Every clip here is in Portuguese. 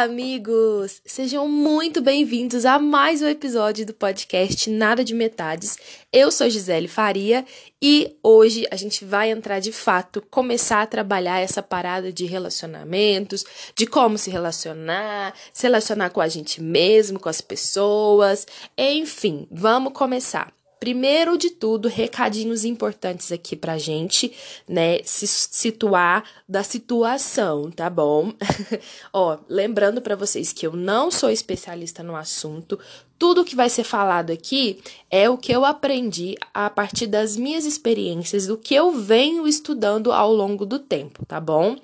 Olá, amigos! Sejam muito bem-vindos a mais um episódio do podcast Nada de Metades. Eu sou Gisele Faria e hoje a gente vai entrar de fato, começar a trabalhar essa parada de relacionamentos, de como se relacionar, se relacionar com a gente mesmo, com as pessoas, enfim, vamos começar. Primeiro de tudo, recadinhos importantes aqui pra gente, né? Se situar da situação, tá bom? Ó, lembrando para vocês que eu não sou especialista no assunto, tudo que vai ser falado aqui é o que eu aprendi a partir das minhas experiências, do que eu venho estudando ao longo do tempo, tá bom?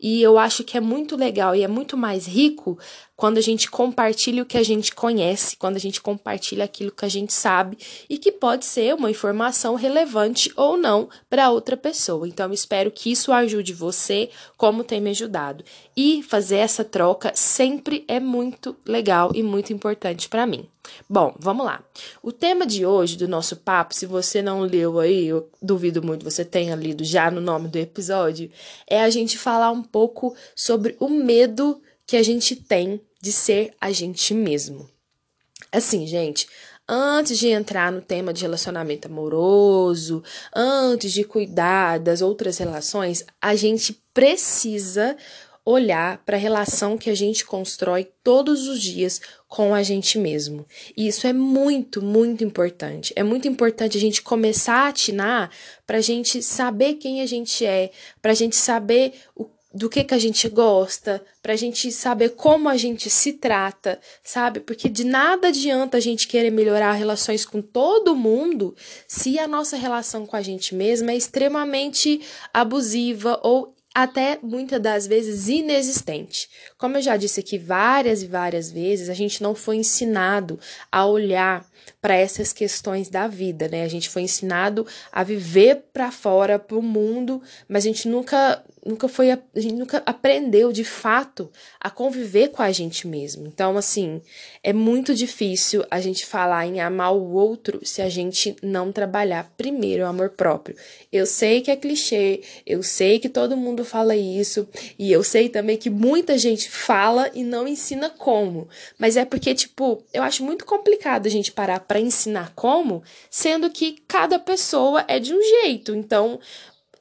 E eu acho que é muito legal e é muito mais rico quando a gente compartilha o que a gente conhece, quando a gente compartilha aquilo que a gente sabe e que pode ser uma informação relevante ou não para outra pessoa. Então, espero que isso ajude você, como tem me ajudado. E fazer essa troca sempre é muito legal e muito importante para mim. Bom, vamos lá. O tema de hoje do nosso papo, se você não leu aí, eu duvido muito você tenha lido já no nome do episódio, é a gente falar um pouco sobre o medo que a gente tem de ser a gente mesmo. Assim, gente, antes de entrar no tema de relacionamento amoroso, antes de cuidar das outras relações, a gente precisa olhar para a relação que a gente constrói todos os dias com a gente mesmo. E isso é muito, muito importante. É muito importante a gente começar a atinar para a gente saber quem a gente é, para a gente saber o do que que a gente gosta, para a gente saber como a gente se trata, sabe? Porque de nada adianta a gente querer melhorar relações com todo mundo se a nossa relação com a gente mesma é extremamente abusiva ou até muitas das vezes inexistente. Como eu já disse aqui várias e várias vezes, a gente não foi ensinado a olhar para essas questões da vida, né? A gente foi ensinado a viver para fora, para o mundo, mas a gente nunca nunca foi a gente nunca aprendeu de fato a conviver com a gente mesmo. Então, assim, é muito difícil a gente falar em amar o outro se a gente não trabalhar primeiro o amor próprio. Eu sei que é clichê, eu sei que todo mundo fala isso, e eu sei também que muita gente fala e não ensina como. Mas é porque, tipo, eu acho muito complicado a gente parar para ensinar como, sendo que cada pessoa é de um jeito. Então,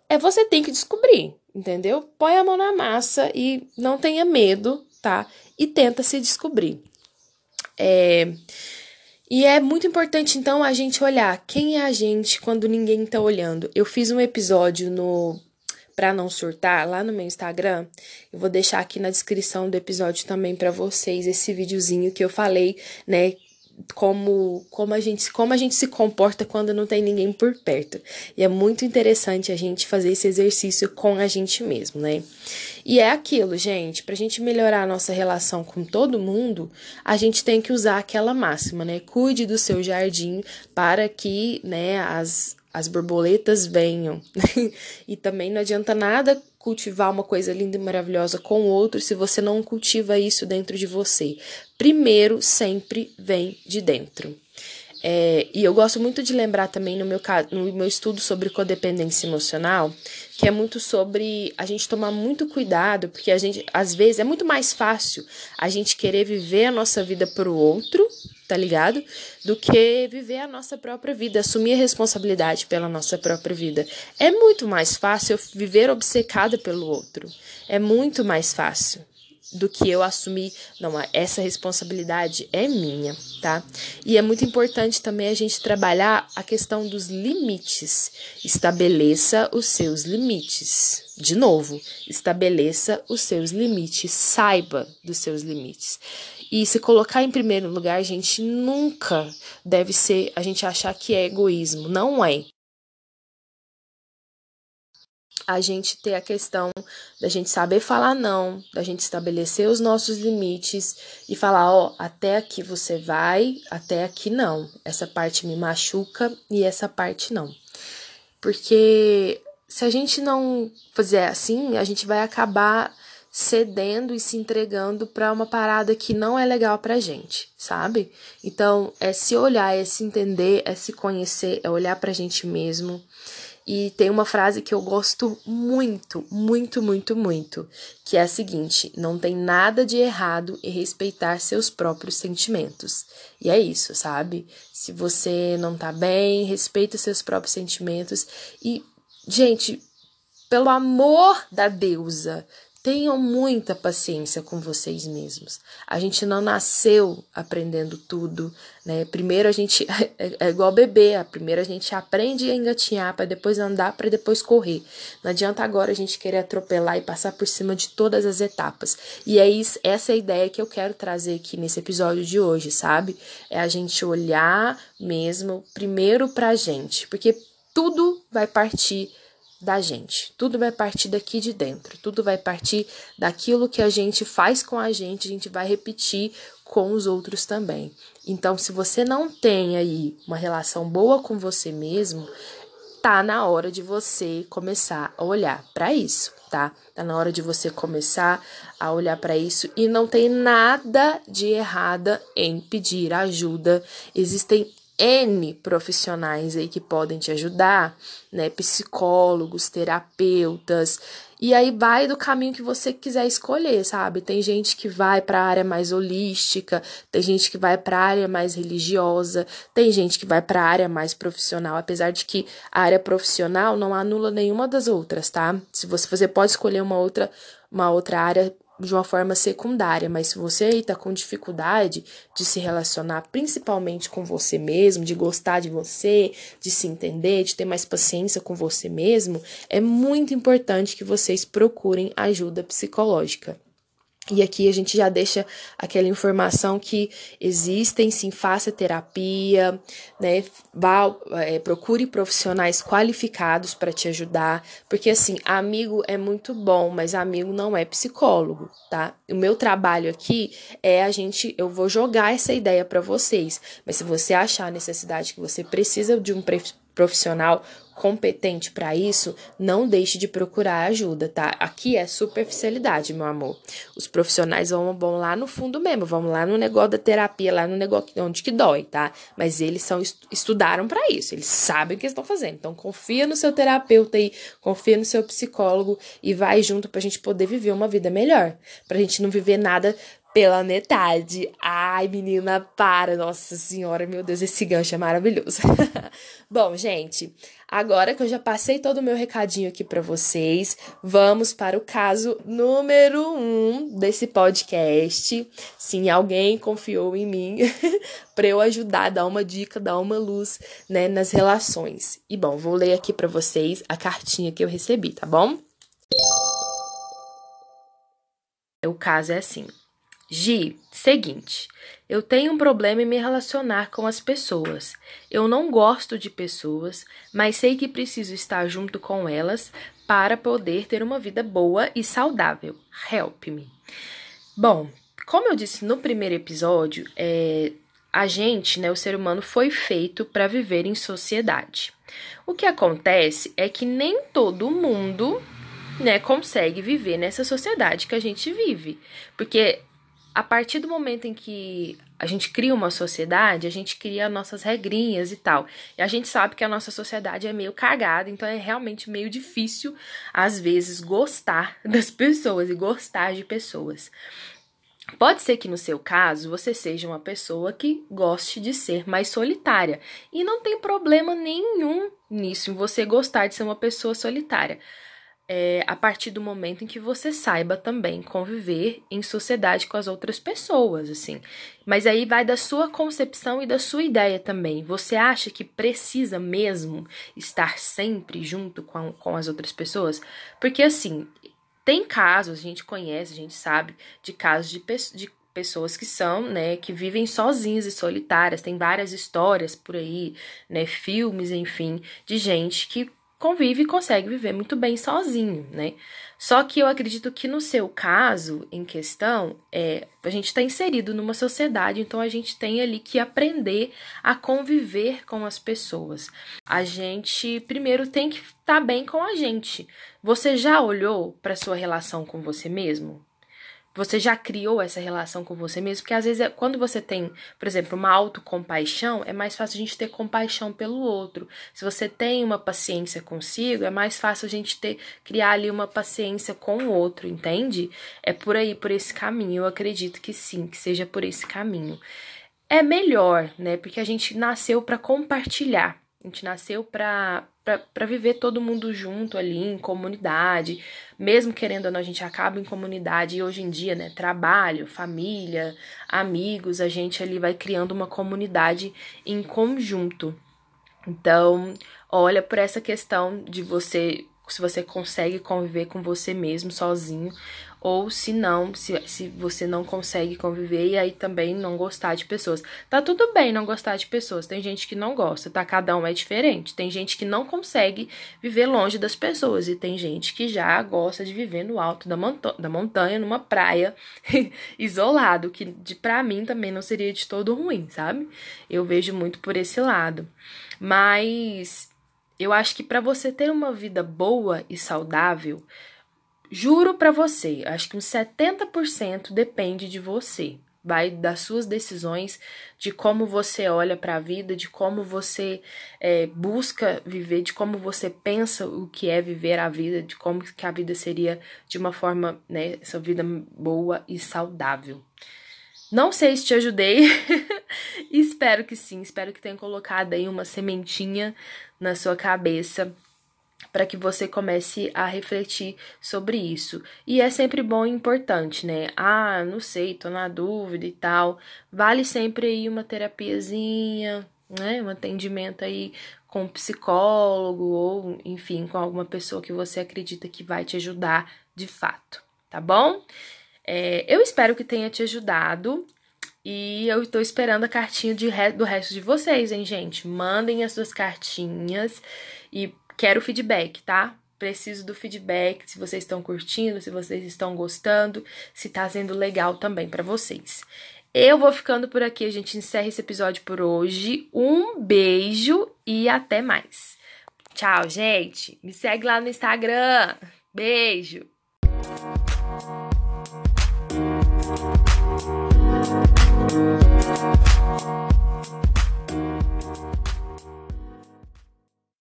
é você tem que descobrir entendeu? Põe a mão na massa e não tenha medo, tá? E tenta se descobrir. É... E é muito importante, então, a gente olhar quem é a gente quando ninguém tá olhando. Eu fiz um episódio no para não surtar lá no meu Instagram. Eu vou deixar aqui na descrição do episódio também para vocês esse videozinho que eu falei, né, como como a gente como a gente se comporta quando não tem ninguém por perto. E é muito interessante a gente fazer esse exercício com a gente mesmo, né? E é aquilo, gente, pra gente melhorar a nossa relação com todo mundo, a gente tem que usar aquela máxima, né? Cuide do seu jardim para que, né, as as borboletas venham. e também não adianta nada cultivar uma coisa linda e maravilhosa com o outro se você não cultiva isso dentro de você. Primeiro, sempre vem de dentro. É, e eu gosto muito de lembrar também no meu, no meu estudo sobre codependência emocional, que é muito sobre a gente tomar muito cuidado, porque a gente, às vezes, é muito mais fácil a gente querer viver a nossa vida para o outro, tá ligado? Do que viver a nossa própria vida, assumir a responsabilidade pela nossa própria vida. É muito mais fácil viver obcecada pelo outro. É muito mais fácil do que eu assumir, não, essa responsabilidade é minha, tá? E é muito importante também a gente trabalhar a questão dos limites. Estabeleça os seus limites. De novo, estabeleça os seus limites, saiba dos seus limites. E se colocar em primeiro lugar, a gente nunca deve ser, a gente achar que é egoísmo, não é a gente ter a questão da gente saber falar não, da gente estabelecer os nossos limites e falar, ó, até aqui você vai, até aqui não. Essa parte me machuca e essa parte não. Porque se a gente não fizer assim, a gente vai acabar cedendo e se entregando para uma parada que não é legal pra gente, sabe? Então, é se olhar, é se entender, é se conhecer, é olhar pra gente mesmo E tem uma frase que eu gosto muito, muito, muito, muito, que é a seguinte: não tem nada de errado em respeitar seus próprios sentimentos. E é isso, sabe? Se você não tá bem, respeita seus próprios sentimentos e, gente, pelo amor da deusa, Tenham muita paciência com vocês mesmos. A gente não nasceu aprendendo tudo, né? Primeiro a gente é, é igual bebê, primeiro a gente aprende a engatinhar para depois andar, para depois correr. Não adianta agora a gente querer atropelar e passar por cima de todas as etapas. E é isso, essa é a ideia que eu quero trazer aqui nesse episódio de hoje, sabe? É a gente olhar mesmo primeiro pra gente, porque tudo vai partir da gente. Tudo vai partir daqui de dentro. Tudo vai partir daquilo que a gente faz com a gente, a gente vai repetir com os outros também. Então, se você não tem aí uma relação boa com você mesmo, tá na hora de você começar a olhar para isso, tá? Tá na hora de você começar a olhar para isso e não tem nada de errada em pedir ajuda. Existem N profissionais aí que podem te ajudar, né? Psicólogos, terapeutas. E aí vai do caminho que você quiser escolher, sabe? Tem gente que vai para a área mais holística, tem gente que vai para a área mais religiosa, tem gente que vai para a área mais profissional, apesar de que a área profissional não anula nenhuma das outras, tá? Se você, você pode escolher uma outra uma outra área de uma forma secundária, mas se você está com dificuldade de se relacionar principalmente com você mesmo, de gostar de você, de se entender, de ter mais paciência com você mesmo, é muito importante que vocês procurem ajuda psicológica. E aqui a gente já deixa aquela informação que existem, sim, faça terapia, né? Vá, é, procure profissionais qualificados para te ajudar, porque assim, amigo é muito bom, mas amigo não é psicólogo, tá? O meu trabalho aqui é a gente, eu vou jogar essa ideia para vocês, mas se você achar a necessidade que você precisa de um profissional competente para isso, não deixe de procurar ajuda, tá? Aqui é superficialidade, meu amor. Os profissionais vão, vão lá no fundo mesmo, vão lá no negócio da terapia, lá no negócio onde que dói, tá? Mas eles são estudaram para isso, eles sabem o que estão fazendo. Então confia no seu terapeuta aí, confia no seu psicólogo e vai junto pra gente poder viver uma vida melhor, pra gente não viver nada pela metade. Ai, menina, para. Nossa senhora, meu Deus, esse gancho é maravilhoso. Bom, gente, agora que eu já passei todo o meu recadinho aqui para vocês, vamos para o caso número um desse podcast. Sim, alguém confiou em mim para eu ajudar, dar uma dica, dar uma luz, né, nas relações. E bom, vou ler aqui para vocês a cartinha que eu recebi, tá bom? O caso é assim. Gi, seguinte, eu tenho um problema em me relacionar com as pessoas. Eu não gosto de pessoas, mas sei que preciso estar junto com elas para poder ter uma vida boa e saudável. Help me. Bom, como eu disse no primeiro episódio, é, a gente, né, o ser humano, foi feito para viver em sociedade. O que acontece é que nem todo mundo né, consegue viver nessa sociedade que a gente vive. Porque a partir do momento em que a gente cria uma sociedade, a gente cria nossas regrinhas e tal. E a gente sabe que a nossa sociedade é meio cagada, então é realmente meio difícil, às vezes, gostar das pessoas e gostar de pessoas. Pode ser que no seu caso você seja uma pessoa que goste de ser mais solitária. E não tem problema nenhum nisso, em você gostar de ser uma pessoa solitária é, a partir do momento em que você saiba também conviver em sociedade com as outras pessoas, assim. Mas aí vai da sua concepção e da sua ideia também. Você acha que precisa mesmo estar sempre junto com, com as outras pessoas? Porque, assim, tem casos, a gente conhece, a gente sabe, de casos de, de pessoas que são, né, que vivem sozinhas e solitárias. Tem várias histórias por aí, né, filmes, enfim, de gente que convive e consegue viver muito bem sozinho, né? Só que eu acredito que no seu caso em questão, é, a gente está inserido numa sociedade, então a gente tem ali que aprender a conviver com as pessoas. A gente primeiro tem que estar tá bem com a gente. Você já olhou para sua relação com você mesmo? Você já criou essa relação com você mesmo? Porque às vezes, é, quando você tem, por exemplo, uma autocompaixão, é mais fácil a gente ter compaixão pelo outro. Se você tem uma paciência consigo, é mais fácil a gente ter criar ali uma paciência com o outro, entende? É por aí, por esse caminho. Eu acredito que sim, que seja por esse caminho. É melhor, né? Porque a gente nasceu para compartilhar. A gente nasceu para para viver todo mundo junto ali em comunidade, mesmo querendo ou não, a gente acaba em comunidade e hoje em dia, né, trabalho, família, amigos, a gente ali vai criando uma comunidade em conjunto. Então, olha por essa questão de você, se você consegue conviver com você mesmo sozinho ou se não, se, se você não consegue conviver e aí também não gostar de pessoas. Tá tudo bem não gostar de pessoas, tem gente que não gosta, tá? Cada um é diferente. Tem gente que não consegue viver longe das pessoas e tem gente que já gosta de viver no alto da, da montanha, numa praia, isolado, que de, pra mim também não seria de todo ruim, sabe? Eu vejo muito por esse lado. Mas eu acho que para você ter uma vida boa e saudável, Juro para você, acho que uns 70% depende de você. Vai das suas decisões, de como você olha para a vida, de como você é, busca viver, de como você pensa o que é viver a vida, de como que a vida seria de uma forma, né, essa vida boa e saudável. Não sei se te ajudei, espero que sim, espero que tenha colocado aí uma sementinha na sua cabeça para que você comece a refletir sobre isso. E é sempre bom e importante, né? Ah, não sei, tô na dúvida e tal. Vale sempre aí uma terapiazinha, né? Um atendimento aí com um psicólogo ou, enfim, com alguma pessoa que você acredita que vai te ajudar de fato, tá bom? É, eu espero que tenha te ajudado. E eu estou esperando a cartinha de, do resto de vocês, hein, gente? Mandem as suas cartinhas e Quero feedback, tá? Preciso do feedback, se vocês estão curtindo, se vocês estão gostando, se tá sendo legal também para vocês. Eu vou ficando por aqui, a gente encerra esse episódio por hoje. Um beijo e até mais. Tchau, gente. Me segue lá no Instagram. Beijo.